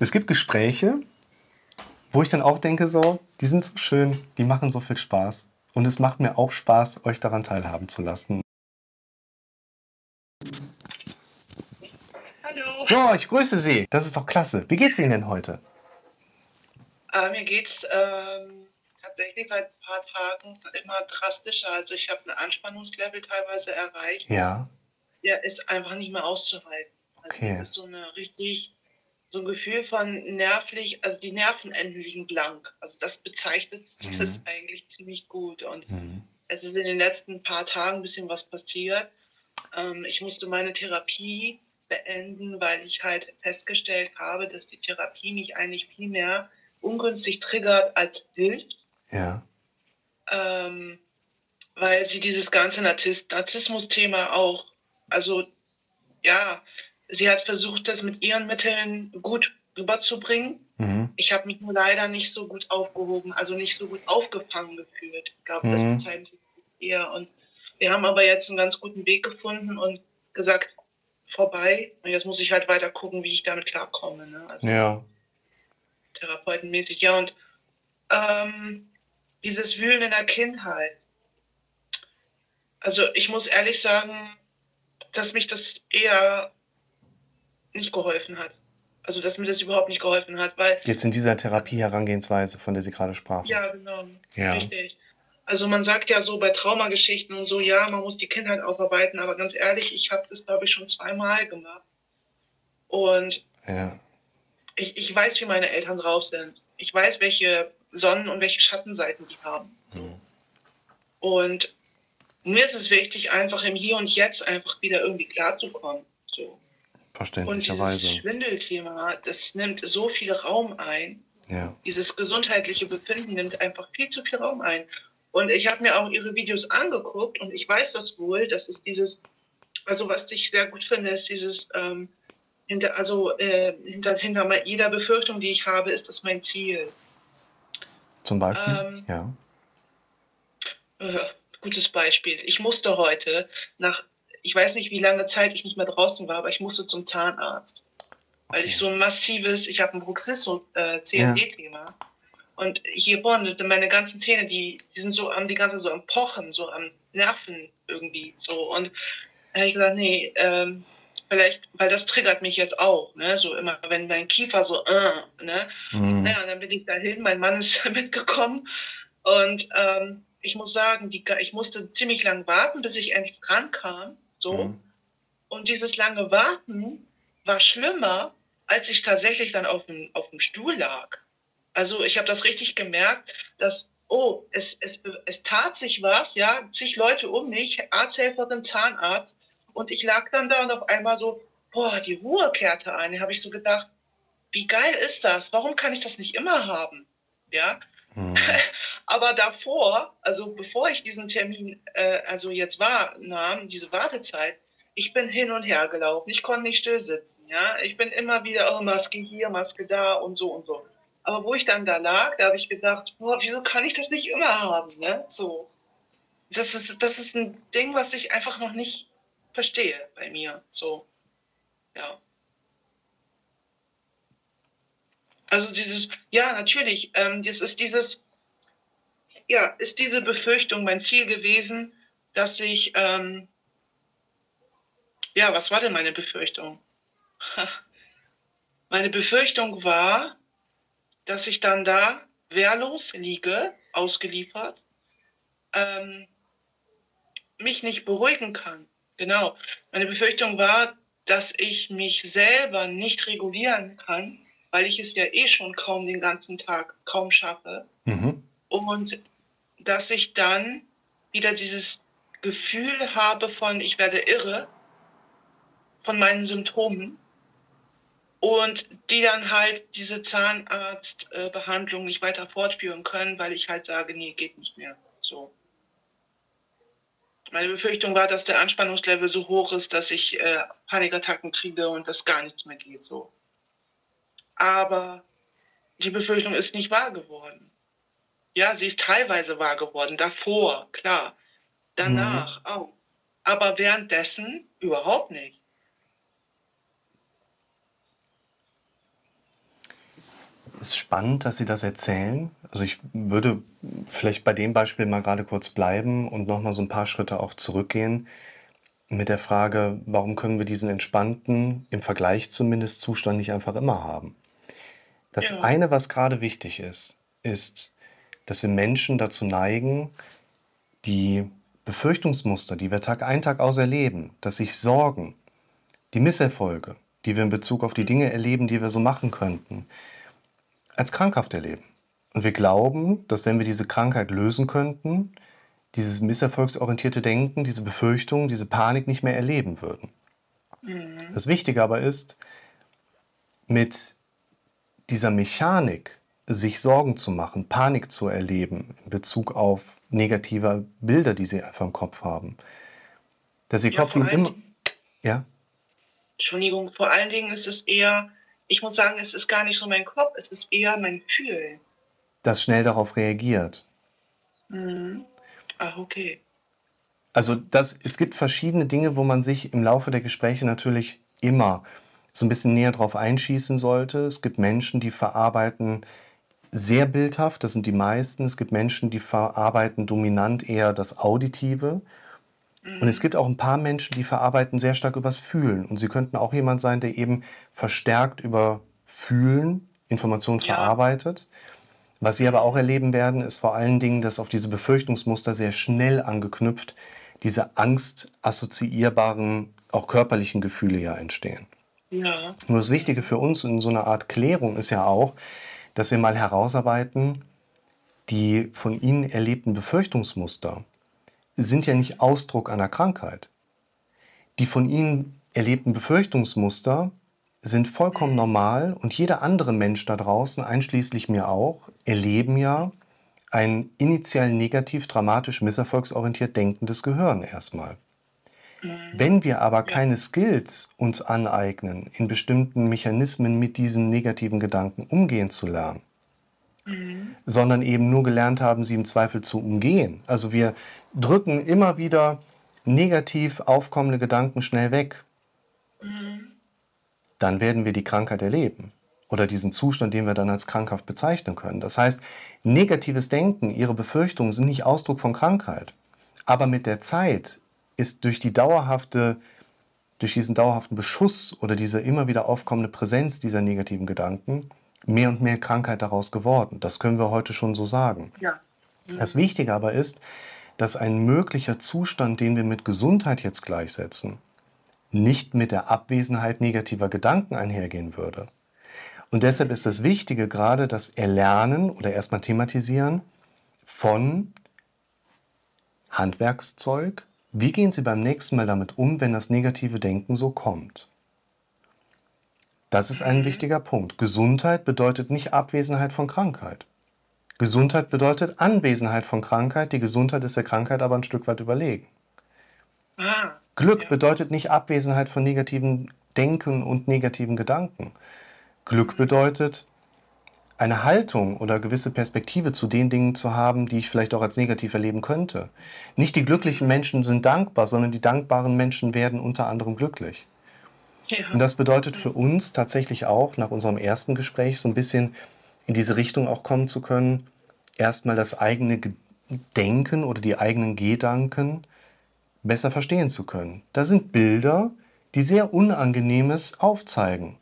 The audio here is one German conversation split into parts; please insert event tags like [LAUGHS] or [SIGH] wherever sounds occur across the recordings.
Es gibt Gespräche, wo ich dann auch denke, so, die sind so schön, die machen so viel Spaß. Und es macht mir auch Spaß, euch daran teilhaben zu lassen. Hallo. So, ich grüße Sie. Das ist doch klasse. Wie geht's Ihnen denn heute? Äh, mir geht's ähm, tatsächlich seit ein paar Tagen immer drastischer. Also ich habe ein Anspannungslevel teilweise erreicht. Ja, Der ist einfach nicht mehr auszuhalten. Also okay. das ist so eine richtig, so ein Gefühl von nervlich, also die Nervenenden liegen blank. Also das bezeichnet Mhm. das eigentlich ziemlich gut. Und Mhm. es ist in den letzten paar Tagen ein bisschen was passiert. Ähm, ich musste meine Therapie beenden, weil ich halt festgestellt habe, dass die Therapie mich eigentlich viel mehr ungünstig triggert als hilft, Ja. ähm, weil sie dieses ganze Narziss Narzissmus-Thema auch, also ja, sie hat versucht, das mit ihren Mitteln gut rüberzubringen. Mhm. Ich habe mich nur leider nicht so gut aufgehoben, also nicht so gut aufgefangen gefühlt. Ich glaube, das Mhm. bezeichnet sie eher. Und wir haben aber jetzt einen ganz guten Weg gefunden und gesagt, vorbei. Und jetzt muss ich halt weiter gucken, wie ich damit klarkomme. Ne? Also Ja. therapeutenmäßig. Ja, und ähm, dieses Wühlen in der Kindheit. Also ich muss ehrlich sagen, dass mich das eher nicht geholfen hat. Also dass mir das überhaupt nicht geholfen hat, weil Jetzt in dieser Therapie-Herangehensweise, von der Sie gerade sprachen. Ja, genau. Ja. Richtig. Also man sagt ja so bei Traumageschichten und so, ja, man muss die Kindheit aufarbeiten, aber ganz ehrlich, ich habe das, glaube ich, schon zweimal gemacht. Und Ja. ich, ich weiß, wie meine Eltern drauf sind. Ich weiß, welche Sonnen- und welche Schattenseiten die haben. Mhm. Und mir ist es wichtig, einfach im Hier und Jetzt einfach wieder irgendwie klarzukommen. So. Und dieses Verständlicherweise. Schwindelthema, das nimmt so viel Raum ein. Ja. dieses gesundheitliche Befinden nimmt einfach viel zu viel Raum ein. Und ich habe mir auch ihre Videos angeguckt und ich weiß das wohl, das ist dieses, also was ich sehr gut finde, ist dieses, ähm, hinter, also äh, hinter, hinter jeder Befürchtung, die ich habe, ist das mein Ziel. Zum Beispiel? Ähm, ja. Äh, gutes Beispiel. Ich musste heute nach, ich weiß nicht, wie lange Zeit ich nicht mehr draußen war, aber ich musste zum Zahnarzt. Weil Okay. ich so ein massives, ich habe ein Bruxismus-CMD-Thema. Und hier vorne, sind meine ganzen Zähne, die, die sind so am, die ganze so am Pochen, so am Nerven irgendwie. So. Und da habe ich gesagt, nee, ähm, vielleicht, weil das triggert mich jetzt auch, ne? So immer, wenn mein Kiefer so, äh, ne? Mhm. Naja, und dann bin ich dahin, mein Mann ist [LAUGHS] mitgekommen und ähm, ich muss sagen, die, ich musste ziemlich lang warten, bis ich endlich dran kam. So. Mhm. Und dieses lange Warten war schlimmer, als ich tatsächlich dann auf dem, auf dem Stuhl lag. Also ich habe das richtig gemerkt, dass, oh, es, es, es tat sich was, ja, zig Leute um mich, Arzthelferin, Zahnarzt. Und ich lag dann da und auf einmal so, boah, die Ruhe kehrte ein. Da habe ich so gedacht, wie geil ist das? Warum kann ich das nicht immer haben? Ja, Aber davor, also bevor ich diesen Termin, äh, also jetzt wahrnahm, diese Wartezeit, ich bin hin und her gelaufen. Ich konnte nicht still sitzen. Ja, ich bin immer wieder, oh, Maske hier, Maske da und so und so. Aber wo ich dann da lag, da habe ich gedacht, boah, wieso kann ich das nicht immer haben? Ne? So. Das ist, das ist ein Ding, was ich einfach noch nicht verstehe bei mir. So. Ja. Also dieses, ja, natürlich, ähm, das ist dieses, ja, ist diese Befürchtung mein Ziel gewesen, dass ich, ähm, ja, was war denn meine Befürchtung? [LAUGHS] Meine Befürchtung war, dass ich dann da wehrlos liege, ausgeliefert, ähm, mich nicht beruhigen kann. Genau. Meine Befürchtung war, dass ich mich selber nicht regulieren kann, weil ich es ja eh schon kaum den ganzen Tag kaum schaffe. Mhm. Und dass ich dann wieder dieses Gefühl habe von, ich werde irre von meinen Symptomen und die dann halt diese Zahnarztbehandlung nicht weiter fortführen können, weil ich halt sage, nee, geht nicht mehr. So. Meine Befürchtung war, dass der Anspannungslevel so hoch ist, dass ich äh, Panikattacken kriege und dass gar nichts mehr geht. So. Aber die Befürchtung ist nicht wahr geworden. Ja, sie ist teilweise wahr geworden, davor, klar. Danach auch. Aber währenddessen überhaupt nicht. ist spannend, dass Sie das erzählen. Also ich würde vielleicht bei dem Beispiel mal gerade kurz bleiben und nochmal so ein paar Schritte auch zurückgehen mit der Frage, warum können wir diesen entspannten, im Vergleich zumindest Zustand nicht einfach immer haben? Das Ja. eine, was gerade wichtig ist, ist, dass wir Menschen dazu neigen, die Befürchtungsmuster, die wir Tag ein, Tag aus erleben, dass sich Sorgen, die Misserfolge, die wir in Bezug auf die Dinge erleben, die wir so machen könnten, als krankhaft erleben. Und wir glauben, dass wenn wir diese Krankheit lösen könnten, dieses misserfolgsorientierte Denken, diese Befürchtung, diese Panik nicht mehr erleben würden. Mhm. Das Wichtige aber ist, mit dieser Mechanik, sich Sorgen zu machen, Panik zu erleben in Bezug auf negative Bilder, die sie einfach im Kopf haben, dass ihr Ja, Kopf ihnen immer. Ja, Entschuldigung, vor allen Dingen ist es eher, ich muss sagen, es ist gar nicht so mein Kopf, es ist eher mein Fühlen. das schnell darauf reagiert. Mhm. Ach, okay. Also das, es gibt verschiedene Dinge, wo man sich im Laufe der Gespräche natürlich immer so ein bisschen näher drauf einschießen sollte. Es gibt Menschen, die verarbeiten sehr bildhaft, das sind die meisten. Es gibt Menschen, die verarbeiten dominant eher das Auditive. Und es gibt auch ein paar Menschen, die verarbeiten sehr stark übers Fühlen. Und sie könnten auch jemand sein, der eben verstärkt über Fühlen Informationen Ja. verarbeitet. Was Sie aber auch erleben werden, ist vor allen Dingen, dass auf diese Befürchtungsmuster sehr schnell angeknüpft diese angstassoziierbaren, auch körperlichen Gefühle ja entstehen. Ja. Nur das Wichtige für uns in so einer Art Klärung ist ja auch, dass wir mal herausarbeiten, die von Ihnen erlebten Befürchtungsmuster sind ja nicht Ausdruck einer Krankheit. Die von Ihnen erlebten Befürchtungsmuster sind vollkommen normal und jeder andere Mensch da draußen, einschließlich mir auch, erleben ja ein initial negativ, dramatisch, misserfolgsorientiert denkendes Gehirn erstmal. Wenn wir aber keine Skills uns aneignen, in bestimmten Mechanismen mit diesen negativen Gedanken umgehen zu lernen, sondern eben nur gelernt haben, sie im Zweifel zu umgehen. Also wir drücken immer wieder negativ aufkommende Gedanken schnell weg. Dann werden wir die Krankheit erleben oder diesen Zustand, den wir dann als krankhaft bezeichnen können. Das heißt, negatives Denken, Ihre Befürchtungen sind nicht Ausdruck von Krankheit. Aber mit der Zeit ist durch die dauerhafte, durch diesen dauerhaften Beschuss oder diese immer wieder aufkommende Präsenz dieser negativen Gedanken mehr und mehr Krankheit daraus geworden. Das können wir heute schon so sagen. Ja. Das Wichtige aber ist, dass ein möglicher Zustand, den wir mit Gesundheit jetzt gleichsetzen, nicht mit der Abwesenheit negativer Gedanken einhergehen würde. Und deshalb ist das Wichtige gerade das Erlernen oder erstmal Thematisieren von Handwerkszeug. Wie gehen Sie beim nächsten Mal damit um, wenn das negative Denken so kommt? Das ist ein wichtiger Punkt. Gesundheit bedeutet nicht Abwesenheit von Krankheit. Gesundheit bedeutet Anwesenheit von Krankheit. Die Gesundheit ist der Krankheit aber ein Stück weit überlegen. Ah. Glück Ja. bedeutet nicht Abwesenheit von negativen Denken und negativen Gedanken. Glück bedeutet eine Haltung oder gewisse Perspektive zu den Dingen zu haben, die ich vielleicht auch als negativ erleben könnte. Nicht die glücklichen Menschen sind dankbar, sondern die dankbaren Menschen werden unter anderem glücklich. Ja. Und das bedeutet für uns tatsächlich auch nach unserem ersten Gespräch so ein bisschen in diese Richtung auch kommen zu können, erstmal das eigene Ge- Denken oder die eigenen Gedanken besser verstehen zu können. Das sind Bilder, die sehr Unangenehmes aufzeigen.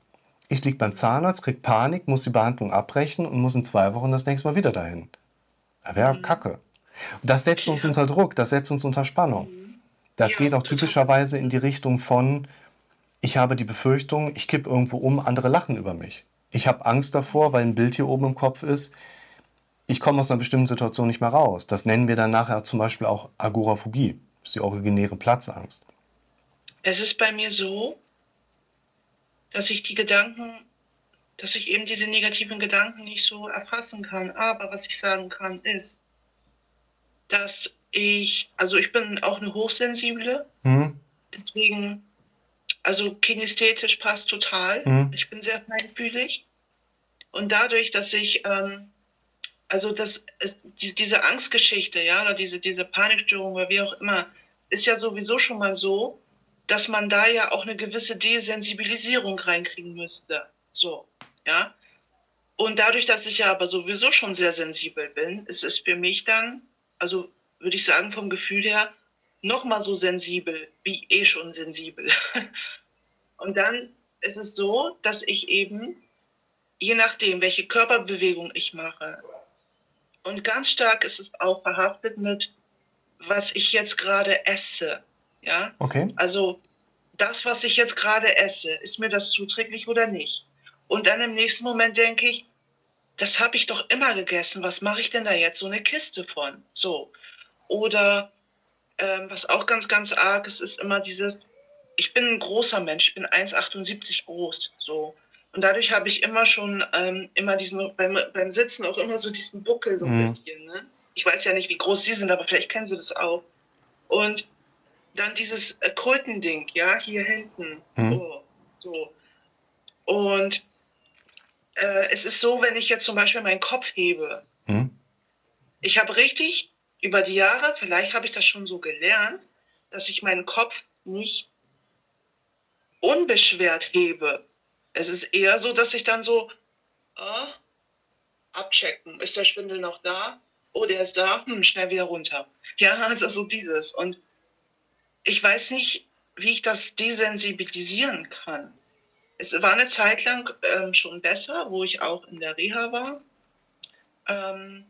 Ich liege beim Zahnarzt, krieg Panik, muss die Behandlung abbrechen und muss in zwei Wochen das nächste Mal wieder dahin. Das wäre Kacke. Und das setzt uns Ja. unter Druck, das setzt uns unter Spannung. Das Ja, geht auch total. typischerweise in die Richtung von, ich habe die Befürchtung, ich kipp irgendwo um, andere lachen über mich. Ich habe Angst davor, weil ein Bild hier oben im Kopf ist, ich komme aus einer bestimmten Situation nicht mehr raus. Das nennen wir dann nachher zum Beispiel auch Agoraphobie. Das ist die originäre Platzangst. Es ist bei mir so, dass ich die Gedanken, dass ich eben diese negativen Gedanken nicht so erfassen kann. Aber was ich sagen kann, ist, dass ich, also ich bin auch eine Hochsensible, Hm? deswegen, also kinästhetisch passt total. Mhm. Ich bin sehr feinfühlig. Und dadurch, dass ich, ähm, also das, diese Angstgeschichte, ja, oder diese, diese Panikstörung oder wie auch immer, ist ja sowieso schon mal so, dass man da ja auch eine gewisse Desensibilisierung reinkriegen müsste. So, ja. Und dadurch, dass ich ja aber sowieso schon sehr sensibel bin, ist es für mich dann, also würde ich sagen, vom Gefühl her, noch mal so sensibel, wie eh schon sensibel. [LAUGHS] Und dann ist es so, dass ich eben, je nachdem, welche Körperbewegung ich mache, und ganz stark ist es auch verhaftet mit, was ich jetzt gerade esse. Ja? Okay. Also das, was ich jetzt gerade esse, ist mir das zuträglich oder nicht? Und dann im nächsten Moment denke ich, das habe ich doch immer gegessen. Was mache ich denn da jetzt so eine Kiste von? So. Oder ähm, was auch ganz, ganz arg ist, ist immer dieses, ich bin ein großer Mensch, ich bin 1,78 groß. So. Und dadurch habe ich immer schon, ähm, immer diesen, beim, beim Sitzen auch immer so diesen Buckel so ein mhm. bisschen. Ne? Ich weiß ja nicht, wie groß Sie sind, aber vielleicht kennen Sie das auch. Und dann dieses äh, Krötending, ja, hier hinten. Mhm. Oh, so. Und äh, es ist so, wenn ich jetzt zum Beispiel meinen Kopf hebe. Mhm. Ich habe richtig über die Jahre, vielleicht habe ich das schon so gelernt, dass ich meinen Kopf nicht unbeschwert hebe. Es ist eher so, dass ich dann so äh, abchecken. Ist der Schwindel noch da? Oh, der ist da. Hm, schnell wieder runter. Ja, [LAUGHS] also so dieses. Und ich weiß nicht, wie ich das desensibilisieren kann. Es war eine Zeit lang ähm, schon besser, wo ich auch in der Reha war. Ähm,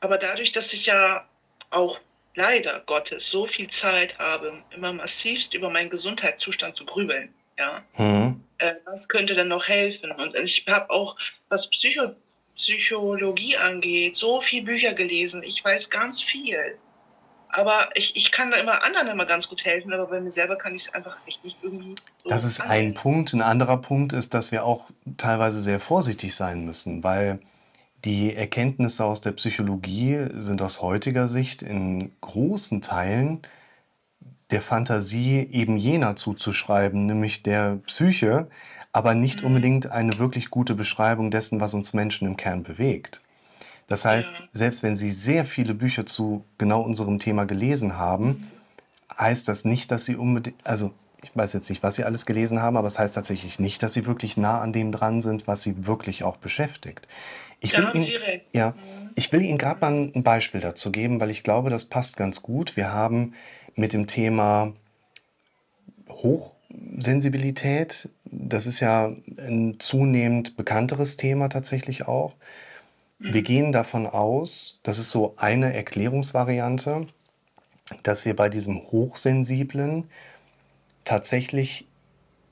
aber dadurch, dass ich ja auch leider Gottes so viel Zeit habe, immer massivst über meinen Gesundheitszustand zu grübeln, ja, mhm. äh, was könnte denn noch helfen? Und ich habe auch, was Psycho Psychologie angeht, so viele Bücher gelesen. Ich weiß ganz viel. Aber ich, ich kann da immer anderen immer ganz gut helfen, aber bei mir selber kann ich es einfach echt nicht irgendwie. So das ist angehen. ein Punkt. Ein anderer Punkt ist, dass wir auch teilweise sehr vorsichtig sein müssen, weil die Erkenntnisse aus der Psychologie sind aus heutiger Sicht in großen Teilen der Fantasie eben jener zuzuschreiben, nämlich der Psyche, aber nicht mhm. unbedingt eine wirklich gute Beschreibung dessen, was uns Menschen im Kern bewegt. Das heißt, ja. selbst wenn Sie sehr viele Bücher zu genau unserem Thema gelesen haben, heißt das nicht, dass Sie unbedingt, also ich weiß jetzt nicht, was Sie alles gelesen haben, aber es heißt tatsächlich nicht, dass Sie wirklich nah an dem dran sind, was Sie wirklich auch beschäftigt. Ich will, Ihnen, ja, mhm. ich will Ihnen gerade mal ein Beispiel dazu geben, weil ich glaube, das passt ganz gut. Wir haben mit dem Thema Hochsensibilität, das ist ja ein zunehmend bekannteres Thema tatsächlich auch, wir gehen davon aus, das ist so eine Erklärungsvariante, dass wir bei diesem Hochsensiblen tatsächlich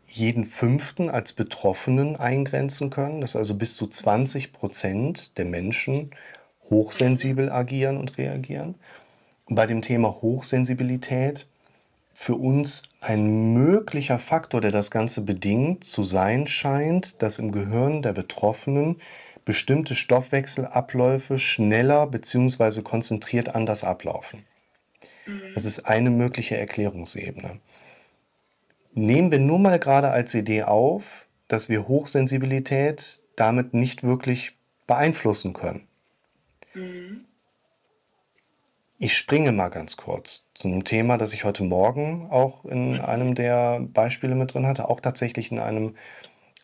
jeden Fünften als Betroffenen eingrenzen können, dass also bis zu 20 Prozent der Menschen hochsensibel agieren und reagieren. Bei dem Thema Hochsensibilität für uns ein möglicher Faktor, der das Ganze bedingt, zu sein scheint, dass im Gehirn der Betroffenen bestimmte Stoffwechselabläufe schneller bzw. konzentriert anders ablaufen. Mhm. Das ist eine mögliche Erklärungsebene. Nehmen wir nur mal gerade als Idee auf, dass wir Hochsensibilität damit nicht wirklich beeinflussen können. Mhm. Ich springe mal ganz kurz zu einem Thema, das ich heute Morgen auch in mhm. einem der Beispiele mit drin hatte, auch tatsächlich in einem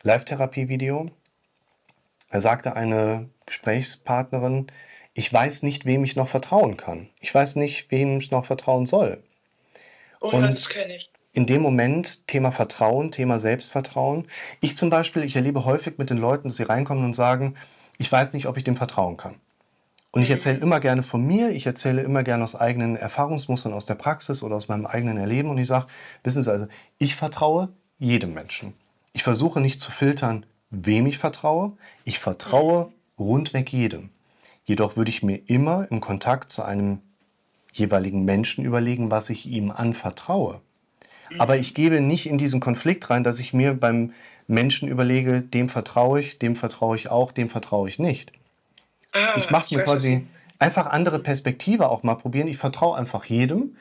Live-Therapie-Video. Da sagte eine Gesprächspartnerin, ich weiß nicht, wem ich noch vertrauen kann. Ich weiß nicht, wem ich noch vertrauen soll. Oh, Und das kenne ich. In dem Moment Thema Vertrauen, Thema Selbstvertrauen. Ich zum Beispiel, ich erlebe häufig mit den Leuten, dass sie reinkommen und sagen, ich weiß nicht, ob ich dem vertrauen kann. Und ich mhm. erzähle immer gerne von mir, ich erzähle immer gerne aus eigenen Erfahrungsmustern aus der Praxis oder aus meinem eigenen Erleben und ich sage, wissen Sie also, ich vertraue jedem Menschen. Ich versuche nicht zu filtern, wem ich vertraue. Ich vertraue rundweg jedem. Jedoch würde ich mir immer im Kontakt zu einem jeweiligen Menschen überlegen, was ich ihm anvertraue. Aber ich gebe nicht in diesen Konflikt rein, dass ich mir beim Menschen überlege, dem vertraue ich, dem vertraue ich auch, dem vertraue ich nicht. Ah, ich mache es mir quasi einfach andere Perspektive auch mal probieren. Ich vertraue einfach jedem,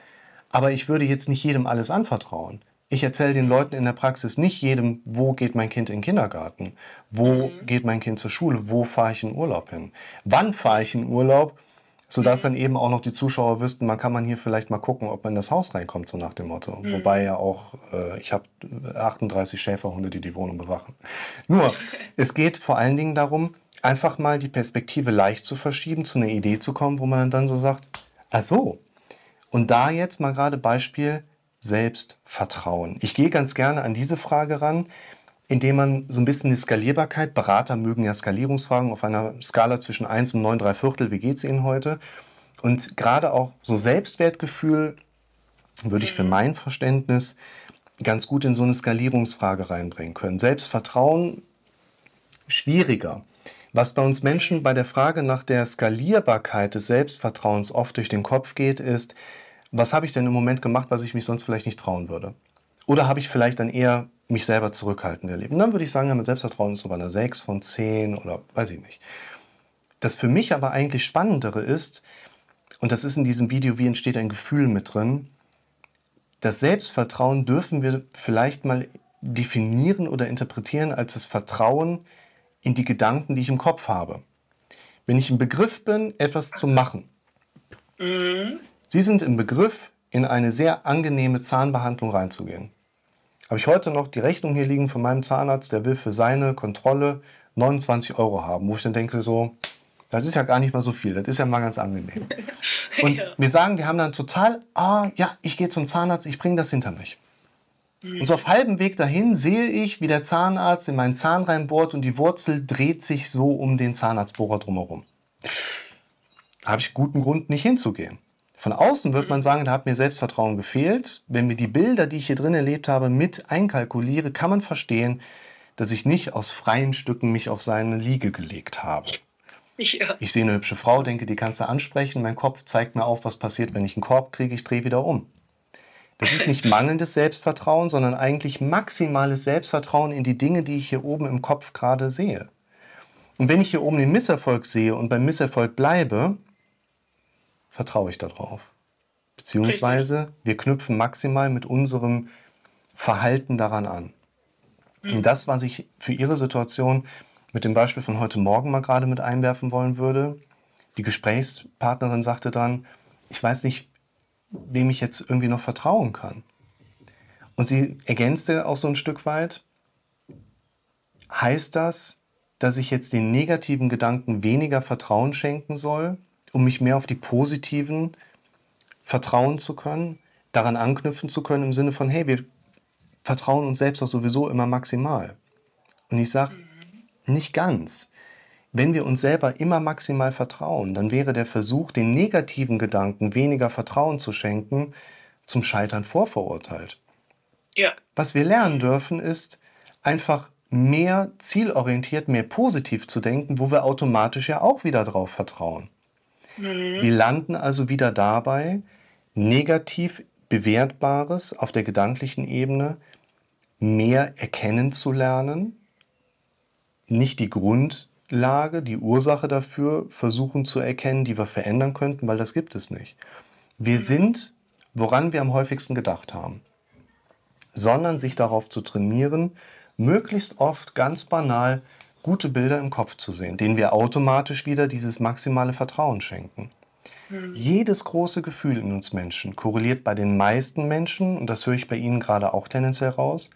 aber ich würde jetzt nicht jedem alles anvertrauen. Ich erzähle den Leuten in der Praxis nicht jedem, wo geht mein Kind in den Kindergarten, wo mhm. geht mein Kind zur Schule, wo fahre ich in Urlaub hin, wann fahre ich in Urlaub, sodass mhm. dann eben auch noch die Zuschauer wüssten, man kann man hier vielleicht mal gucken, ob man in das Haus reinkommt, so nach dem Motto. Mhm. Wobei ja auch, äh, ich habe 38 Schäferhunde, die die Wohnung bewachen. Nur, [LAUGHS] es geht vor allen Dingen darum, einfach mal die Perspektive leicht zu verschieben, zu einer Idee zu kommen, wo man dann so sagt, ach so. Und da jetzt mal gerade Beispiel Selbstvertrauen. Ich gehe ganz gerne an diese Frage ran, indem man so ein bisschen die Skalierbarkeit, Berater mögen ja Skalierungsfragen auf einer Skala zwischen 1 und 9, 3 Viertel, wie geht es Ihnen heute? Und gerade auch so Selbstwertgefühl würde ich für mhm. mein Verständnis ganz gut in so eine Skalierungsfrage reinbringen können. Selbstvertrauen schwieriger. Was bei uns Menschen bei der Frage nach der Skalierbarkeit des Selbstvertrauens oft durch den Kopf geht, ist, was habe ich denn im Moment gemacht, was ich mich sonst vielleicht nicht trauen würde? Oder habe ich vielleicht dann eher mich selber zurückhaltend erlebt? Und dann würde ich sagen, ja, mit Selbstvertrauen ist so bei einer 6 von 10 oder weiß ich nicht. Das für mich aber eigentlich Spannendere ist, und das ist in diesem Video, wie entsteht ein Gefühl mit drin, das Selbstvertrauen dürfen wir vielleicht mal definieren oder interpretieren als das Vertrauen in die Gedanken, die ich im Kopf habe. Wenn ich im Begriff bin, etwas zu machen. Mhm. Sie sind im Begriff, in eine sehr angenehme Zahnbehandlung reinzugehen. Habe ich heute noch die Rechnung hier liegen von meinem Zahnarzt, der will für seine Kontrolle 29 Euro haben, wo ich dann denke so, das ist ja gar nicht mal so viel, das ist ja mal ganz angenehm. [LAUGHS] Und wir sagen, wir haben dann total, ah ja, ich gehe zum Zahnarzt, ich bringe das hinter mich. Und so auf halbem Weg dahin sehe ich, wie der Zahnarzt in meinen Zahn reinbohrt und die Wurzel dreht sich so um den Zahnarztbohrer drumherum. Da habe ich guten Grund, nicht hinzugehen. Von außen wird man sagen, da hat mir Selbstvertrauen gefehlt. Wenn wir die Bilder, die ich hier drin erlebt habe, mit einkalkuliere, kann man verstehen, dass ich nicht aus freien Stücken mich auf seine Liege gelegt habe. Ja. Ich sehe eine hübsche Frau, denke, die kannst du ansprechen. Mein Kopf zeigt mir auf, was passiert, wenn ich einen Korb kriege. Ich drehe wieder um. Das ist nicht [LAUGHS] mangelndes Selbstvertrauen, sondern eigentlich maximales Selbstvertrauen in die Dinge, die ich hier oben im Kopf gerade sehe. Und wenn ich hier oben den Misserfolg sehe und beim Misserfolg bleibe, vertraue ich darauf. Beziehungsweise wir knüpfen maximal mit unserem Verhalten daran an. Und hm. das, was ich für Ihre Situation mit dem Beispiel von heute Morgen mal gerade mit einwerfen wollen würde, die Gesprächspartnerin sagte dann, ich weiß nicht, wem ich jetzt irgendwie noch vertrauen kann. Und sie ergänzte auch so ein Stück weit, heißt das, dass ich jetzt den negativen Gedanken weniger Vertrauen schenken soll, um mich mehr auf die positiven vertrauen zu können, daran anknüpfen zu können im Sinne von, hey, wir vertrauen uns selbst doch sowieso immer maximal. Und ich sage, nicht ganz. Wenn wir uns selber immer maximal vertrauen, dann wäre der Versuch, den negativen Gedanken weniger Vertrauen zu schenken, zum Scheitern vorverurteilt. Ja. Was wir lernen dürfen, ist einfach mehr zielorientiert, mehr positiv zu denken, wo wir automatisch ja auch wieder drauf vertrauen. Mhm. Wir landen also wieder dabei, negativ bewertbares auf der gedanklichen Ebene mehr erkennen zu lernen, nicht die Grund Lage, die Ursache dafür versuchen zu erkennen, die wir verändern könnten, weil das gibt es nicht. Wir mhm. sind, woran wir am häufigsten gedacht haben, sondern sich darauf zu trainieren, möglichst oft ganz banal gute Bilder im Kopf zu sehen, denen wir automatisch wieder dieses maximale Vertrauen schenken. Mhm. Jedes große Gefühl in uns Menschen korreliert bei den meisten Menschen, und das höre ich bei Ihnen gerade auch tendenziell raus,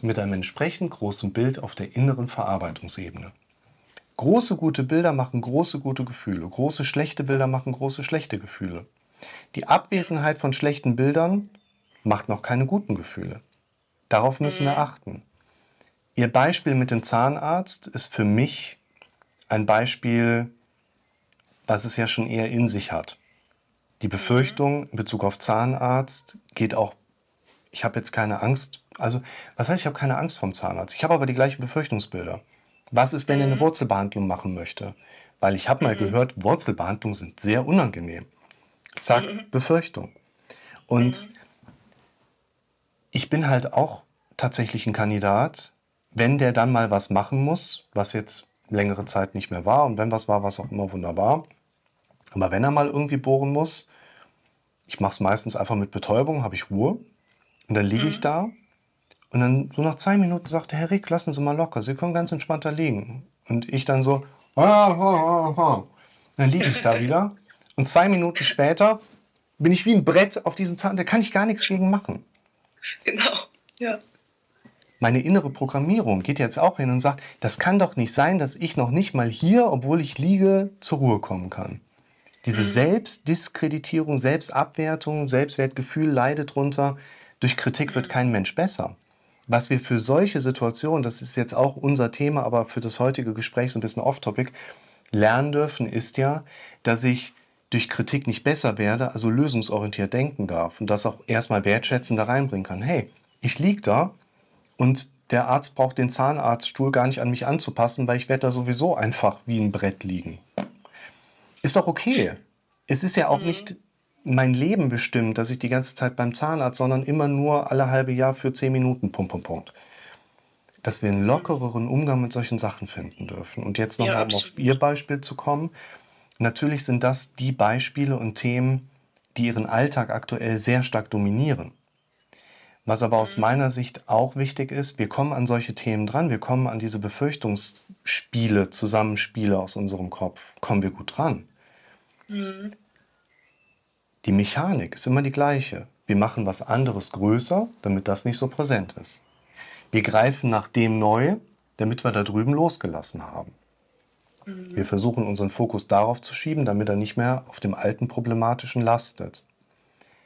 mit einem entsprechend großen Bild auf der inneren Verarbeitungsebene. Große gute Bilder machen große gute Gefühle. Große schlechte Bilder machen große schlechte Gefühle. Die Abwesenheit von schlechten Bildern macht noch keine guten Gefühle. Darauf müssen wir mhm. achten. Ihr Beispiel mit dem Zahnarzt ist für mich ein Beispiel, was es ja schon eher in sich hat. Die Befürchtung in Bezug auf Zahnarzt geht auch, ich habe jetzt keine Angst, also was heißt, ich habe keine Angst vom Zahnarzt, ich habe aber die gleichen Befürchtungsbilder. Was ist, wenn er eine mhm. Wurzelbehandlung machen möchte? Weil ich habe mal mhm. gehört, Wurzelbehandlungen sind sehr unangenehm. Zack, mhm. Befürchtung. Und ich bin halt auch tatsächlich ein Kandidat, wenn der dann mal was machen muss, was jetzt längere Zeit nicht mehr war und wenn was war, was auch immer wunderbar. Aber wenn er mal irgendwie bohren muss, ich mache es meistens einfach mit Betäubung, habe ich Ruhe und dann liege mhm. ich da und dann so nach zwei Minuten sagte Herr Rick, lassen Sie mal locker, Sie können ganz entspannt da liegen. Und ich dann so, ah, ah, ah, ah. dann liege ich da [LAUGHS] wieder. Und zwei Minuten später bin ich wie ein Brett auf diesem Zahn, da kann ich gar nichts gegen machen. Genau, ja. Meine innere Programmierung geht jetzt auch hin und sagt, das kann doch nicht sein, dass ich noch nicht mal hier, obwohl ich liege, zur Ruhe kommen kann. Diese mhm. Selbstdiskreditierung, Selbstabwertung, Selbstwertgefühl leidet drunter. Durch Kritik wird kein Mensch besser. Was wir für solche Situationen, das ist jetzt auch unser Thema, aber für das heutige Gespräch so ein bisschen off-topic, lernen dürfen, ist ja, dass ich durch Kritik nicht besser werde, also lösungsorientiert denken darf und das auch erstmal wertschätzend da reinbringen kann. Hey, ich liege da und der Arzt braucht den Zahnarztstuhl gar nicht an mich anzupassen, weil ich werde da sowieso einfach wie ein Brett liegen. Ist doch okay. Es ist ja auch mhm. nicht mein Leben bestimmt, dass ich die ganze Zeit beim Zahnarzt, sondern immer nur alle halbe Jahr für zehn Minuten, Punkt, Punkt, Punkt. Dass wir einen mhm. lockereren Umgang mit solchen Sachen finden dürfen. Und jetzt nochmal, ja, um auf Ihr Beispiel zu kommen. Natürlich sind das die Beispiele und Themen, die Ihren Alltag aktuell sehr stark dominieren. Was aber aus meiner Sicht auch wichtig ist, wir kommen an solche Themen dran, wir kommen an diese Befürchtungsspiele, Zusammenspiele aus unserem Kopf, kommen wir gut dran. Mhm. Die Mechanik ist immer die gleiche. Wir machen was anderes größer, damit das nicht so präsent ist. Wir greifen nach dem neu, damit wir da drüben losgelassen haben. Mhm. Wir versuchen unseren Fokus darauf zu schieben, damit er nicht mehr auf dem alten Problematischen lastet.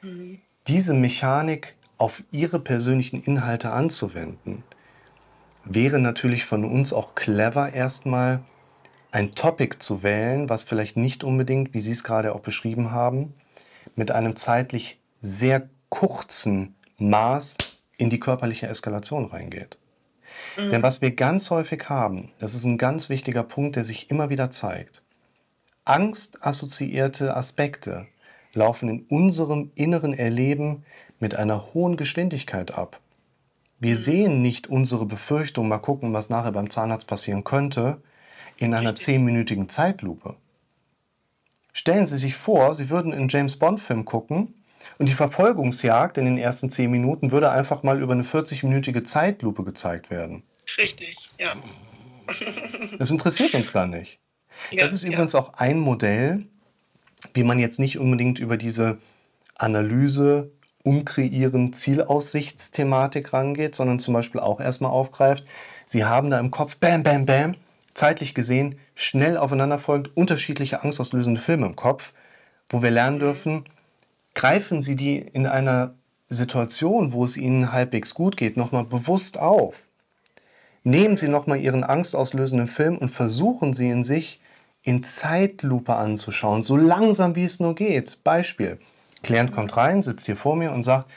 Mhm. Diese Mechanik auf ihre persönlichen Inhalte anzuwenden, wäre natürlich von uns auch clever, erstmal ein Topic zu wählen, was vielleicht nicht unbedingt, wie Sie es gerade auch beschrieben haben, mit einem zeitlich sehr kurzen Maß in die körperliche Eskalation reingeht. Mhm. Denn was wir ganz häufig haben, das ist ein ganz wichtiger Punkt, der sich immer wieder zeigt. Angstassoziierte Aspekte laufen in unserem inneren Erleben mit einer hohen Geschwindigkeit ab. Wir sehen nicht unsere Befürchtung, mal gucken, was nachher beim Zahnarzt passieren könnte, in einer zehnminütigen Zeitlupe. Stellen Sie sich vor, Sie würden einen James Bond-Film gucken und die Verfolgungsjagd in den ersten zehn Minuten würde einfach mal über eine 40-minütige Zeitlupe gezeigt werden. Richtig, ja. Das interessiert uns dann nicht. Ja, das ist übrigens ja. auch ein Modell, wie man jetzt nicht unbedingt über diese Analyse umkreieren, Zielaussichtsthematik rangeht, sondern zum Beispiel auch erstmal aufgreift, Sie haben da im Kopf, bam, bam, bam, zeitlich gesehen schnell aufeinanderfolgend unterschiedliche angstauslösende Filme im Kopf, wo wir lernen dürfen, greifen Sie die in einer Situation, wo es Ihnen halbwegs gut geht, nochmal bewusst auf. Nehmen Sie nochmal Ihren angstauslösenden Film und versuchen Sie in sich in Zeitlupe anzuschauen, so langsam wie es nur geht. Beispiel. Klient kommt rein, sitzt hier vor mir und sagt,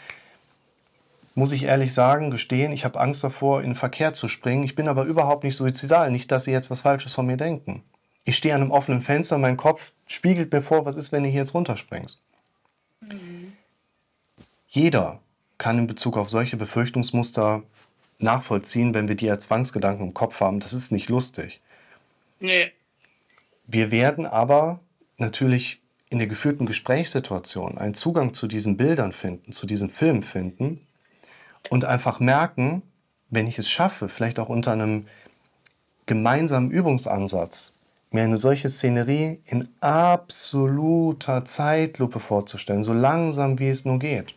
muss ich ehrlich sagen, gestehen, ich habe Angst davor, in den Verkehr zu springen. Ich bin aber überhaupt nicht suizidal. Nicht, dass Sie jetzt was Falsches von mir denken. Ich stehe an einem offenen Fenster, mein Kopf spiegelt mir vor, was ist, wenn du hier jetzt runterspringst. Mhm. Jeder kann in Bezug auf solche Befürchtungsmuster nachvollziehen, wenn wir die als Zwangsgedanken im Kopf haben. Das ist nicht lustig. Nee. Wir werden aber natürlich in der geführten Gesprächssituation einen Zugang zu diesen Bildern finden, zu diesen Filmen finden und einfach merken, wenn ich es schaffe, vielleicht auch unter einem gemeinsamen Übungsansatz, mir eine solche Szenerie in absoluter Zeitlupe vorzustellen, so langsam wie es nur geht.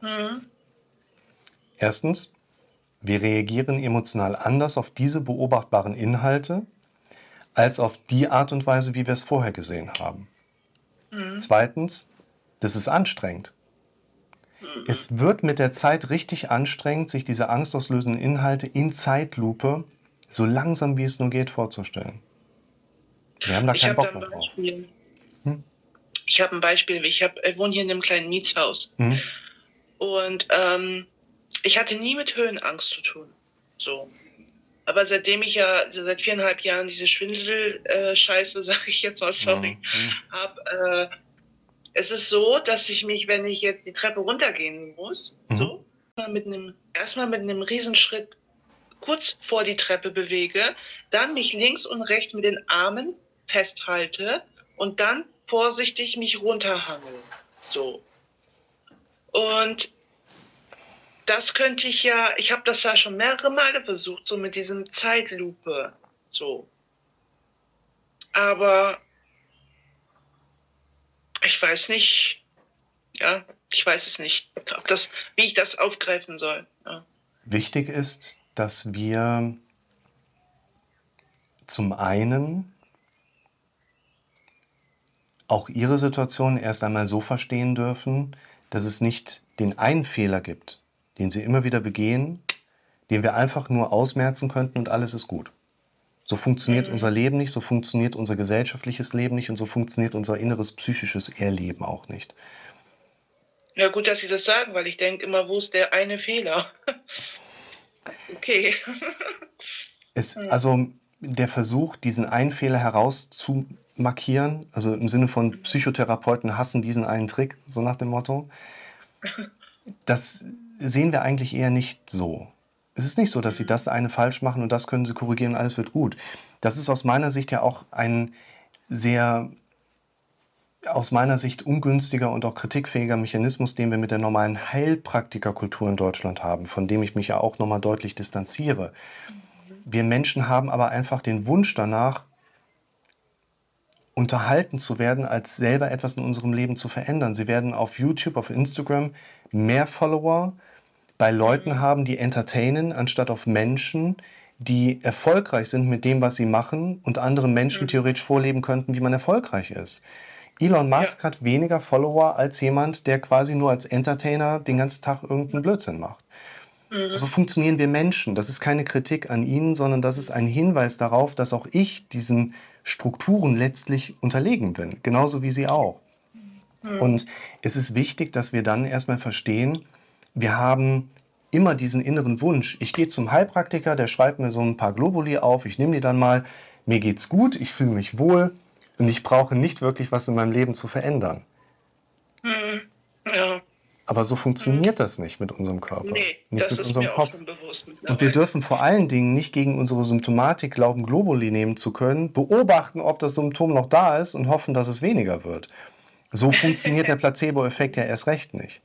Mhm. Erstens, wir reagieren emotional anders auf diese beobachtbaren Inhalte als auf die Art und Weise, wie wir es vorher gesehen haben. Mhm. Zweitens, das ist anstrengend. Mhm. Es wird mit der Zeit richtig anstrengend, sich diese angstauslösenden Inhalte in Zeitlupe so langsam wie es nur geht vorzustellen. Wir haben da keinen Bock mehr drauf. Hm? Ich habe ein Beispiel. Ich, hab, ich wohne hier in einem kleinen Mietshaus. Hm? Und ähm, ich hatte nie mit Höhenangst zu tun. So. Aber seitdem ich ja seit viereinhalb Jahren diese Schwindel-Scheiße, [LAUGHS] sage ich jetzt mal, sorry, mhm. habe, äh, es ist so, dass ich mich, wenn ich jetzt die Treppe runtergehen muss, mhm. so, mit einem, erstmal mit einem Riesenschritt kurz vor die Treppe bewege, dann mich links und rechts mit den Armen festhalte und dann vorsichtig mich runterhangel. So. Und das könnte ich ja, ich habe das ja schon mehrere Male versucht, so mit diesem Zeitlupe. So. Aber ich weiß nicht, ja, ich weiß es nicht, ob das, wie ich das aufgreifen soll. Ja. Wichtig ist, dass wir zum einen auch ihre Situation erst einmal so verstehen dürfen, dass es nicht den einen Fehler gibt, den sie immer wieder begehen, den wir einfach nur ausmerzen könnten und alles ist gut. So funktioniert mhm. unser Leben nicht, so funktioniert unser gesellschaftliches Leben nicht und so funktioniert unser inneres psychisches Erleben auch nicht. Ja, gut, dass Sie das sagen, weil ich denke immer, wo ist der eine Fehler? [LAUGHS] okay. [LAUGHS] es, also der Versuch, diesen einen Fehler herauszumarkieren, also im Sinne von Psychotherapeuten hassen diesen einen Trick, so nach dem Motto, [LAUGHS] das sehen wir eigentlich eher nicht so. Es ist nicht so, dass sie das eine falsch machen und das können sie korrigieren, alles wird gut. Das ist aus meiner Sicht ja auch ein sehr aus meiner Sicht ungünstiger und auch kritikfähiger Mechanismus, den wir mit der normalen Heilpraktikerkultur in Deutschland haben, von dem ich mich ja auch nochmal deutlich distanziere. Wir Menschen haben aber einfach den Wunsch danach, unterhalten zu werden, als selber etwas in unserem Leben zu verändern. Sie werden auf YouTube, auf Instagram mehr Follower bei Leuten mhm. haben, die entertainen, anstatt auf Menschen, die erfolgreich sind mit dem, was sie machen und anderen Menschen mhm. theoretisch vorleben könnten, wie man erfolgreich ist. Elon Musk ja. hat weniger Follower als jemand, der quasi nur als Entertainer den ganzen Tag irgendeinen Blödsinn macht. Mhm. So funktionieren wir Menschen. Das ist keine Kritik an ihnen, sondern das ist ein Hinweis darauf, dass auch ich diesen Strukturen letztlich unterlegen bin, genauso wie sie auch. Mhm. Und es ist wichtig, dass wir dann erstmal verstehen, wir haben immer diesen inneren Wunsch. Ich gehe zum Heilpraktiker, der schreibt mir so ein paar Globuli auf, ich nehme die dann mal, mir geht's gut, ich fühle mich wohl und ich brauche nicht wirklich was in meinem Leben zu verändern. Mhm. Ja. Aber so funktioniert mhm. das nicht mit unserem Körper. Nee, nicht das mit ist unserem mir Kopf. Auch schon bewusst und wir dürfen vor allen Dingen nicht gegen unsere Symptomatik glauben, Globuli nehmen zu können, beobachten, ob das Symptom noch da ist und hoffen, dass es weniger wird. So funktioniert der [LAUGHS] Placebo-Effekt ja erst recht nicht.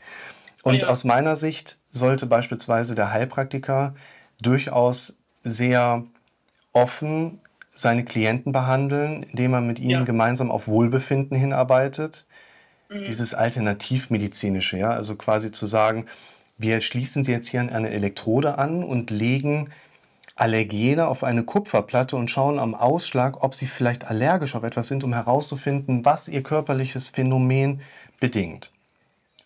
Und ja. aus meiner Sicht sollte beispielsweise der Heilpraktiker durchaus sehr offen seine Klienten behandeln, indem er mit ihnen ja. gemeinsam auf Wohlbefinden hinarbeitet Mhm. Dieses alternativmedizinische, ja, also quasi zu sagen, wir schließen Sie jetzt hier an eine Elektrode an und legen Allergene auf eine Kupferplatte und schauen am Ausschlag, ob Sie vielleicht allergisch auf etwas sind, um herauszufinden, was Ihr körperliches Phänomen bedingt.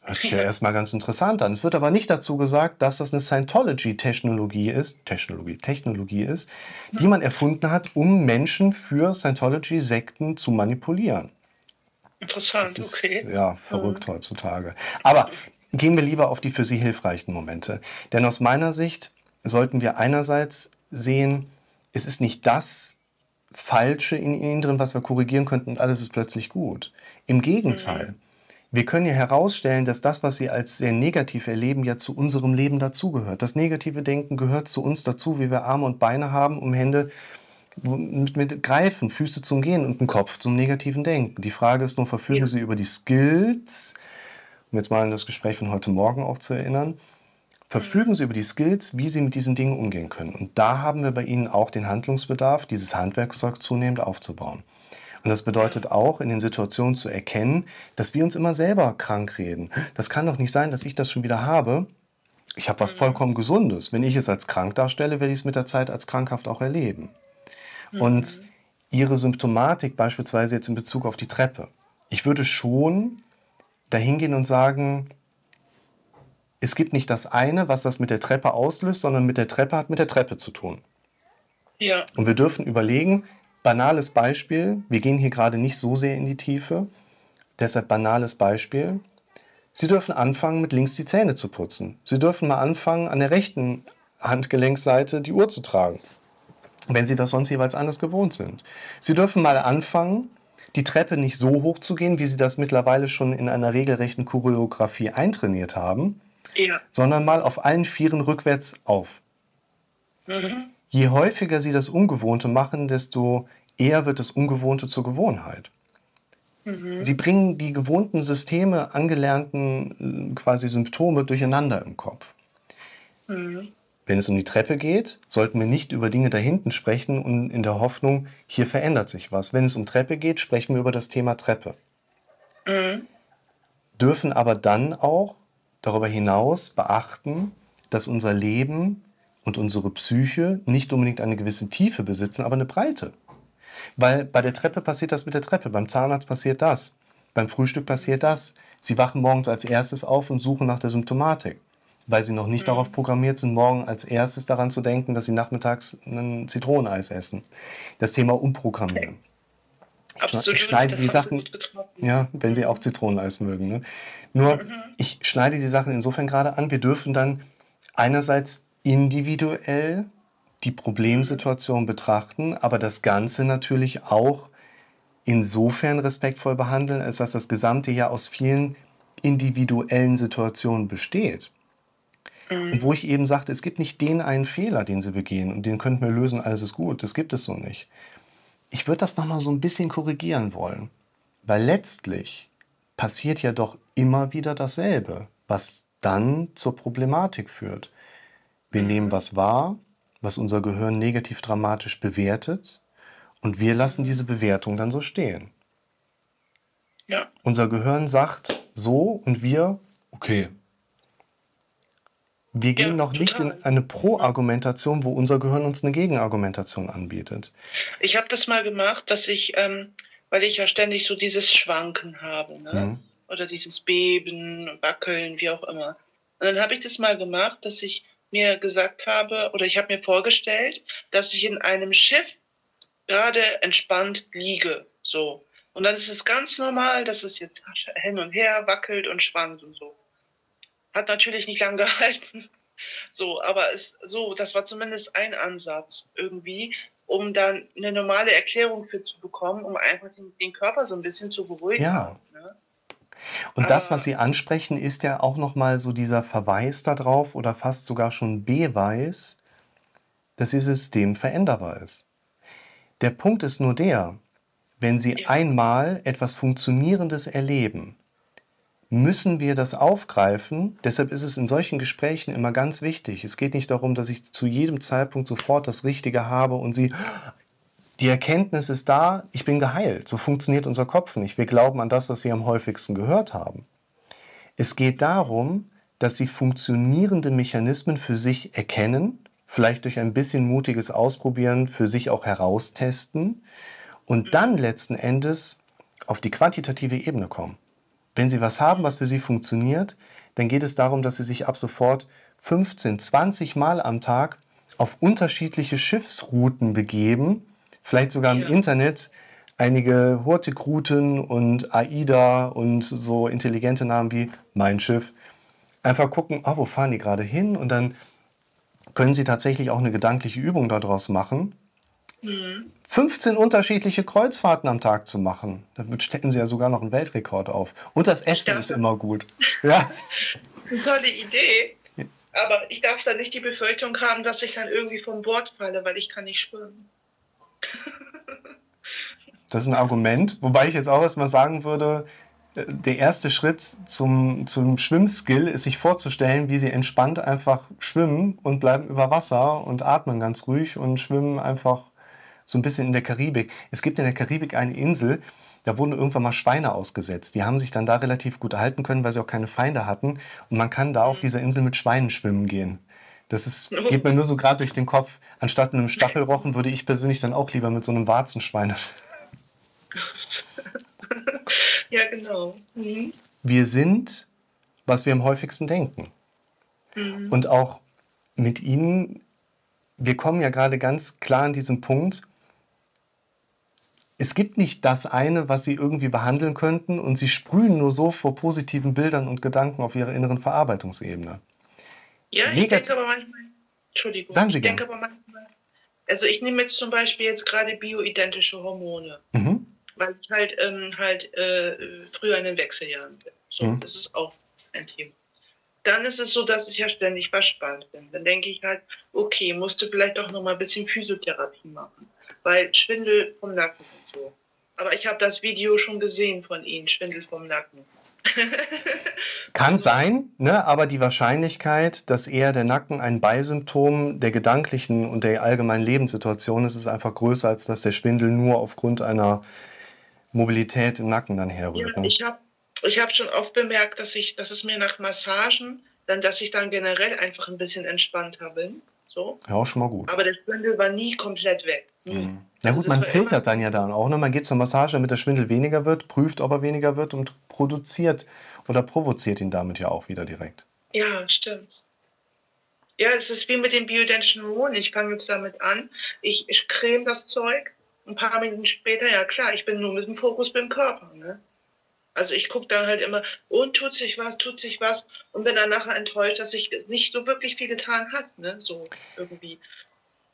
Hört sich ja erstmal ganz interessant an. Es wird aber nicht dazu gesagt, dass das eine Scientology-Technologie ist, Technologie, Technologie ist, die man erfunden hat, um Menschen für Scientology-Sekten zu manipulieren. Interessant, ist, okay. Ja, verrückt mhm. heutzutage. Aber gehen wir lieber auf die für Sie hilfreichen Momente. Denn aus meiner Sicht sollten wir einerseits sehen, es ist nicht das Falsche in Ihnen drin, was wir korrigieren könnten und alles ist plötzlich gut. Im Gegenteil. Mhm. Wir können ja herausstellen, dass das, was Sie als sehr negativ erleben, ja zu unserem Leben dazugehört. Das negative Denken gehört zu uns dazu, wie wir Arme und Beine haben, um Hände mit, mit Greifen, Füße zum Gehen und einen Kopf zum negativen Denken. Die Frage ist nur, verfügen ja. Sie über die Skills, um jetzt mal an das Gespräch von heute Morgen auch zu erinnern, verfügen Sie über die Skills, wie Sie mit diesen Dingen umgehen können. Und da haben wir bei Ihnen auch den Handlungsbedarf, dieses Handwerkszeug zunehmend aufzubauen. Und das bedeutet auch, in den Situationen zu erkennen, dass wir uns immer selber krank reden. Das kann doch nicht sein, dass ich das schon wieder habe. Ich habe was mhm. vollkommen Gesundes. Wenn ich es als krank darstelle, werde ich es mit der Zeit als krankhaft auch erleben. Mhm. Und ihre Symptomatik beispielsweise jetzt in Bezug auf die Treppe. Ich würde schon dahin gehen und sagen, es gibt nicht das eine, was das mit der Treppe auslöst, sondern mit der Treppe hat mit der Treppe zu tun. Ja. Und wir dürfen überlegen, banales Beispiel, wir gehen hier gerade nicht so sehr in die Tiefe, deshalb banales Beispiel. Sie dürfen anfangen, mit links die Zähne zu putzen. Sie dürfen mal anfangen, an der rechten Handgelenksseite die Uhr zu tragen wenn Sie das sonst jeweils anders gewohnt sind. Sie dürfen mal anfangen, die Treppe nicht so hoch zu gehen, wie Sie das mittlerweile schon in einer regelrechten Choreografie eintrainiert haben, ja. sondern mal auf allen Vieren rückwärts auf. Mhm. Je häufiger Sie das Ungewohnte machen, desto eher wird das Ungewohnte zur Gewohnheit. Mhm. Sie bringen die gewohnten Systeme, angelernten quasi Symptome durcheinander im Kopf. Mhm. Wenn es um die Treppe geht, sollten wir nicht über Dinge da hinten sprechen und in der Hoffnung, hier verändert sich was. Wenn es um Treppe geht, sprechen wir über das Thema Treppe. Mhm. Dürfen aber dann auch darüber hinaus beachten, dass unser Leben und unsere Psyche nicht unbedingt eine gewisse Tiefe besitzen, aber eine Breite. Weil bei der Treppe passiert das mit der Treppe, beim Zahnarzt passiert das, beim Frühstück passiert das. Sie wachen morgens als erstes auf und suchen nach der Symptomatik, weil sie noch nicht mhm. darauf programmiert sind, morgen als erstes daran zu denken, dass sie nachmittags ein Zitroneneis essen. Das Thema Umprogrammieren. Absolut. Ich schneide die Sachen, ja, wenn Sie auch Zitroneneis mögen. Ne? Nur, mhm. ich schneide die Sachen insofern gerade an, wir dürfen dann einerseits individuell die Problemsituation betrachten, aber das Ganze natürlich auch insofern respektvoll behandeln, als dass das Gesamte ja aus vielen individuellen Situationen besteht. Mhm. Und wo ich eben sagte, es gibt nicht den einen Fehler, den sie begehen und den könnten wir lösen, alles ist gut. Das gibt es so nicht ich würde das nochmal so ein bisschen korrigieren wollen, weil letztlich passiert ja doch immer wieder dasselbe, was dann zur Problematik führt. Wir nehmen was wahr, was unser Gehirn negativ dramatisch bewertet und wir lassen diese Bewertung dann so stehen. Ja. Unser Gehirn sagt so und wir, okay, wir gehen ja, noch total. nicht in eine Pro-Argumentation, wo unser Gehirn uns eine Gegenargumentation anbietet. Ich habe das mal gemacht, dass ich, ähm, weil ich ja ständig so dieses Schwanken habe, ne? Mhm. oder dieses Beben, Wackeln, wie auch immer. Und dann habe ich das mal gemacht, dass ich mir gesagt habe, oder ich habe mir vorgestellt, dass ich in einem Schiff gerade entspannt liege, so. Und dann ist es ganz normal, dass es jetzt hin und her wackelt und schwankt und so. Hat natürlich nicht lange [LAUGHS] gehalten. So, aber es, so, das war zumindest ein Ansatz irgendwie, um dann eine normale Erklärung für zu bekommen, um einfach den, den Körper so ein bisschen zu beruhigen. Ja. Ne? Und das, was Sie ansprechen, ist ja auch nochmal so dieser Verweis darauf oder fast sogar schon Beweis, dass Ihr System veränderbar ist. Der Punkt ist nur der, wenn Sie ja. einmal etwas Funktionierendes erleben, müssen wir das aufgreifen. Deshalb ist es in solchen Gesprächen immer ganz wichtig. Es geht nicht darum, dass ich zu jedem Zeitpunkt sofort das Richtige habe und Sie, die Erkenntnis ist da, ich bin geheilt. So funktioniert unser Kopf nicht. Wir glauben an das, was wir am häufigsten gehört haben. Es geht darum, dass Sie funktionierende Mechanismen für sich erkennen, vielleicht durch ein bisschen mutiges Ausprobieren für sich auch heraustesten und dann letzten Endes auf die quantitative Ebene kommen. Wenn Sie was haben, was für Sie funktioniert, dann geht es darum, dass Sie sich ab sofort 15, 20 Mal am Tag auf unterschiedliche Schiffsrouten begeben, vielleicht sogar im ja. Internet einige Hurtigruten und AIDA und so intelligente Namen wie Mein Schiff. Einfach gucken, oh, wo fahren die gerade hin? Und dann können Sie tatsächlich auch eine gedankliche Übung daraus machen 15 mhm. unterschiedliche Kreuzfahrten am Tag zu machen. Damit stecken sie ja sogar noch einen Weltrekord auf. Und das Essen ist immer gut. Ja. [LAUGHS] Eine tolle Idee. Aber ich darf dann nicht die Befürchtung haben, dass ich dann irgendwie vom Bord falle, weil ich kann nicht schwimmen. Das ist ein Argument, wobei ich jetzt auch erstmal sagen würde, äh, der erste Schritt zum, zum Schwimmskill ist, sich vorzustellen, wie sie entspannt einfach schwimmen und bleiben über Wasser und atmen ganz ruhig und schwimmen einfach so ein bisschen in der Karibik. Es gibt in der Karibik eine Insel, da wurden irgendwann mal Schweine ausgesetzt. Die haben sich dann da relativ gut erhalten können, weil sie auch keine Feinde hatten. Und man kann da auf mhm. dieser Insel mit Schweinen schwimmen gehen. Das ist, [LAUGHS] geht mir nur so gerade durch den Kopf. Anstatt mit einem Stachelrochen würde ich persönlich dann auch lieber mit so einem Warzenschwein. [LAUGHS] ja, genau. Mhm. Wir sind, was wir am häufigsten denken. Mhm. Und auch mit Ihnen, wir kommen ja gerade ganz klar an diesem Punkt, es gibt nicht das eine, was sie irgendwie behandeln könnten und sie sprühen nur so vor positiven Bildern und Gedanken auf ihrer inneren Verarbeitungsebene. Ja, ich denke aber manchmal, Entschuldigung, Sagen Sie ich denke aber manchmal, also ich nehme jetzt zum Beispiel jetzt gerade bioidentische Hormone, mhm. weil ich halt, ähm, halt äh, früher in den Wechseljahren bin. So, mhm. das ist auch ein Thema. Dann ist es so, dass ich ja ständig verspannt bin. Dann denke ich halt, okay, musst du vielleicht auch noch mal ein bisschen Physiotherapie machen, weil Schwindel vom Nacken so. Aber ich habe das Video schon gesehen von Ihnen, Schwindel vom Nacken. [LAUGHS] Kann sein, ne? aber die Wahrscheinlichkeit, dass eher der Nacken ein Beisymptom der gedanklichen und der allgemeinen Lebenssituation ist, ist einfach größer, als dass der Schwindel nur aufgrund einer Mobilität im Nacken dann herrührt. Ja, ne? ich habe ich hab schon oft bemerkt, dass, ich, dass es mir nach Massagen, dann, dass ich dann generell einfach ein bisschen entspannter bin. So. Ja, auch schon mal gut. Aber der Schwindel war nie komplett weg. Nie. Mhm. Also gut, das man filtert dann ja dann auch. Ne? Man geht zur Massage, damit der Schwindel weniger wird, prüft, ob er weniger wird und produziert oder provoziert ihn damit ja auch wieder direkt. ja, stimmt. Ja, es ist wie mit dem bioidentischen Hormon. Ich fange jetzt damit an. Ich, ich creme das Zeug. Ein paar Minuten später, ja klar, ich bin nur mit dem Fokus beim Körper. Ne? Also ich gucke dann halt immer, und tut sich was, tut sich was. Und bin dann nachher enttäuscht, dass sich nicht so wirklich viel getan hat. Ne? So irgendwie.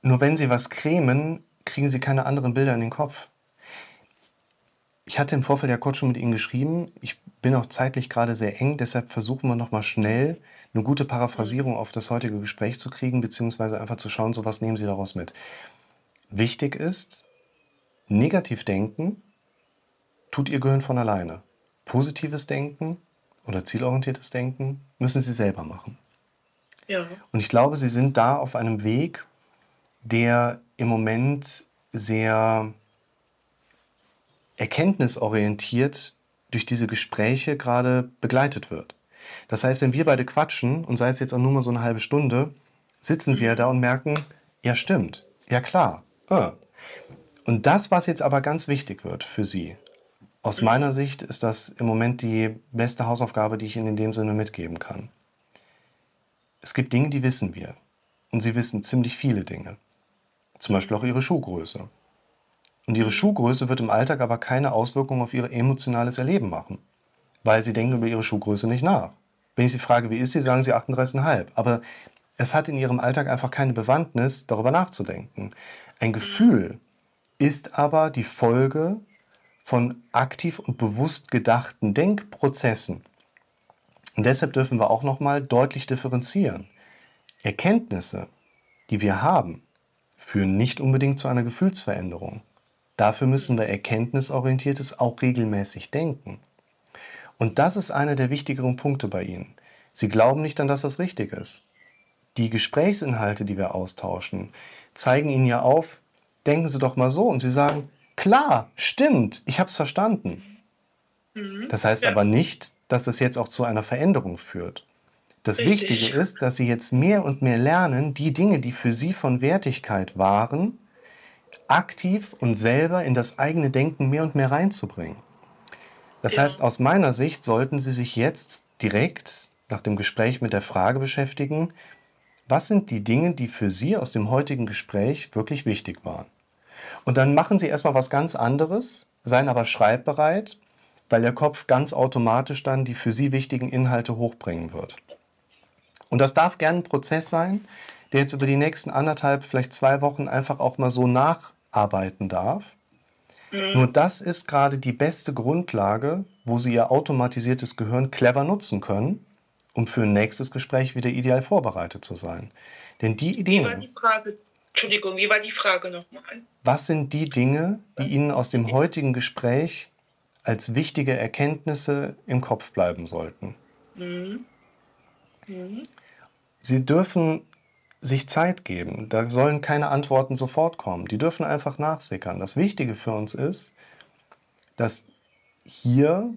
Nur wenn Sie was cremen, kriegen Sie keine anderen Bilder in den Kopf. Ich hatte im Vorfeld ja kurz schon mit Ihnen geschrieben, ich bin auch zeitlich gerade sehr eng, deshalb versuchen wir nochmal schnell eine gute Paraphrasierung auf das heutige Gespräch zu kriegen, beziehungsweise einfach zu schauen, so was nehmen Sie daraus mit. Wichtig ist, negativ denken tut Ihr Gehirn von alleine. Positives Denken oder zielorientiertes Denken müssen Sie selber machen. Ja. Und ich glaube, Sie sind da auf einem Weg, der im Moment sehr erkenntnisorientiert durch diese Gespräche gerade begleitet wird. Das heißt, wenn wir beide quatschen, und sei es jetzt auch nur mal so eine halbe Stunde, sitzen Sie ja da und merken, ja stimmt, ja klar. ah. Und das, was jetzt aber ganz wichtig wird für Sie, aus meiner Sicht ist das im Moment die beste Hausaufgabe, die ich Ihnen in dem Sinne mitgeben kann. Es gibt Dinge, die wissen wir. Und Sie wissen ziemlich viele Dinge. Zum Beispiel auch Ihre Schuhgröße. Und Ihre Schuhgröße wird im Alltag aber keine Auswirkungen auf Ihr emotionales Erleben machen, weil Sie denken über Ihre Schuhgröße nicht nach. Wenn ich Sie frage, wie ist sie, sagen Sie 38,5. Aber es hat in Ihrem Alltag einfach keine Bewandtnis, darüber nachzudenken. Ein Gefühl ist aber die Folge von aktiv und bewusst gedachten Denkprozessen. Und deshalb dürfen wir auch nochmal deutlich differenzieren. Erkenntnisse, die wir haben, führen nicht unbedingt zu einer Gefühlsveränderung. Dafür müssen wir erkenntnisorientiertes auch regelmäßig denken. Und das ist einer der wichtigeren Punkte bei Ihnen. Sie glauben nicht an, dass das richtig ist. Die Gesprächsinhalte, die wir austauschen, zeigen Ihnen ja auf, denken Sie doch mal so. Und Sie sagen, klar, stimmt, ich habe es verstanden. Mhm. Das heißt Ja. aber nicht, dass das jetzt auch zu einer Veränderung führt. Das Richtig. Wichtige ist, dass Sie jetzt mehr und mehr lernen, die Dinge, die für Sie von Wertigkeit waren, aktiv und selber in das eigene Denken mehr und mehr reinzubringen. Das Ja. heißt, aus meiner Sicht sollten Sie sich jetzt direkt nach dem Gespräch mit der Frage beschäftigen, was sind die Dinge, die für Sie aus dem heutigen Gespräch wirklich wichtig waren. Und dann machen Sie erstmal was ganz anderes, seien aber schreibbereit, weil der Kopf ganz automatisch dann die für Sie wichtigen Inhalte hochbringen wird. Und das darf gerne ein Prozess sein, der jetzt über die nächsten anderthalb, vielleicht zwei Wochen einfach auch mal so nacharbeiten darf. Nur das ist gerade die beste Grundlage, wo Sie Ihr automatisiertes Gehirn clever nutzen können, um für ein nächstes Gespräch wieder ideal vorbereitet zu sein. Denn die Wie war Ideen, die Frage? Entschuldigung, wie war die Frage nochmal? was sind die Dinge, die Ihnen aus dem heutigen Gespräch als wichtige Erkenntnisse im Kopf bleiben sollten? Mhm. Mhm. Sie dürfen sich Zeit geben. Da sollen keine Antworten sofort kommen. Die dürfen einfach nachsickern. Das Wichtige für uns ist, dass hier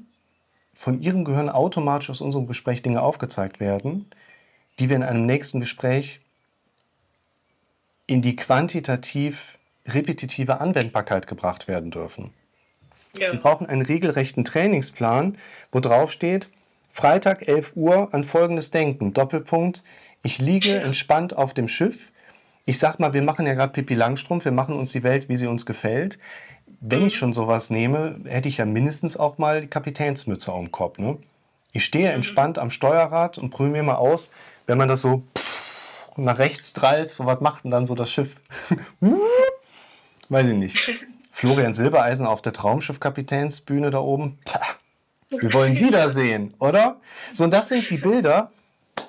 von Ihrem Gehirn automatisch aus unserem Gespräch Dinge aufgezeigt werden, die wir in einem nächsten Gespräch in die quantitativ repetitive Anwendbarkeit gebracht werden dürfen. Ja. Sie brauchen einen regelrechten Trainingsplan, wo drauf steht, Freitag 11 Uhr an folgendes Denken. Doppelpunkt, ich liege entspannt auf dem Schiff. Ich sag mal, wir machen ja gerade Pippi Langstrumpf, wir machen uns die Welt, wie sie uns gefällt. Wenn ich schon sowas nehme, hätte ich ja mindestens auch mal die Kapitänsmütze auf dem Kopf. Ne? Ich stehe entspannt am Steuerrad und prüfe mir mal aus, wenn man das so nach rechts drallt, so was macht denn dann so das Schiff? [LAUGHS] Weiß ich nicht. [LAUGHS] Florian Silbereisen auf der Traumschiff-Kapitänsbühne da oben. Pah, wir wollen Sie da sehen, oder? So, und das sind die Bilder,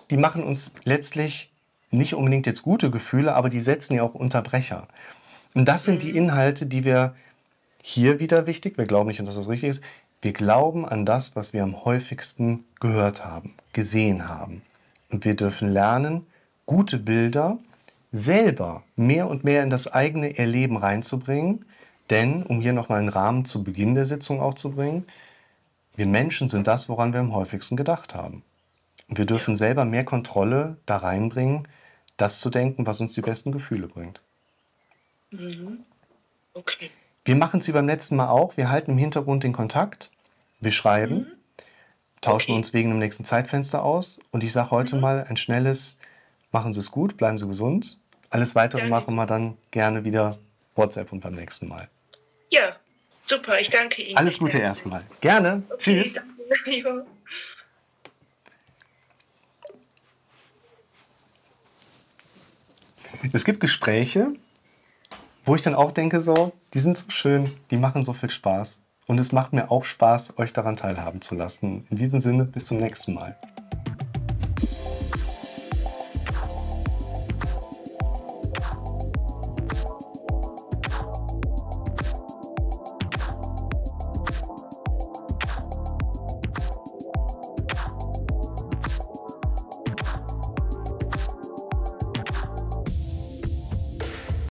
die machen uns letztlich nicht unbedingt jetzt gute Gefühle, aber die setzen ja auch Unterbrecher. Und das sind die Inhalte, die wir hier wieder wichtig, wir glauben nicht, dass das richtig ist, wir glauben an das, was wir am häufigsten gehört haben, gesehen haben. Und wir dürfen lernen, gute Bilder selber mehr und mehr in das eigene Erleben reinzubringen. Denn, um hier nochmal einen Rahmen zu Beginn der Sitzung auch zu bringen, wir Menschen sind das, woran wir am häufigsten gedacht haben. Und wir dürfen selber mehr Kontrolle da reinbringen, das zu denken, was uns die besten Gefühle bringt. Mhm. Okay. Wir machen es wie beim letzten Mal auch. Wir halten im Hintergrund den Kontakt. Wir schreiben, Mhm. tauschen Okay. uns wegen dem nächsten Zeitfenster aus. Und ich sage heute Mhm. mal ein schnelles, machen Sie es gut, bleiben Sie gesund. Alles Weitere Ja. machen wir dann gerne wieder WhatsApp und beim nächsten Mal. Ja, super. Ich danke Ihnen. Alles Gute erstmal. Gerne. Okay, Tschüss. danke. [LAUGHS] Es gibt Gespräche, wo ich dann auch denke, so, die sind so schön, die machen so viel Spaß. Und es macht mir auch Spaß, euch daran teilhaben zu lassen. In diesem Sinne, bis zum nächsten Mal.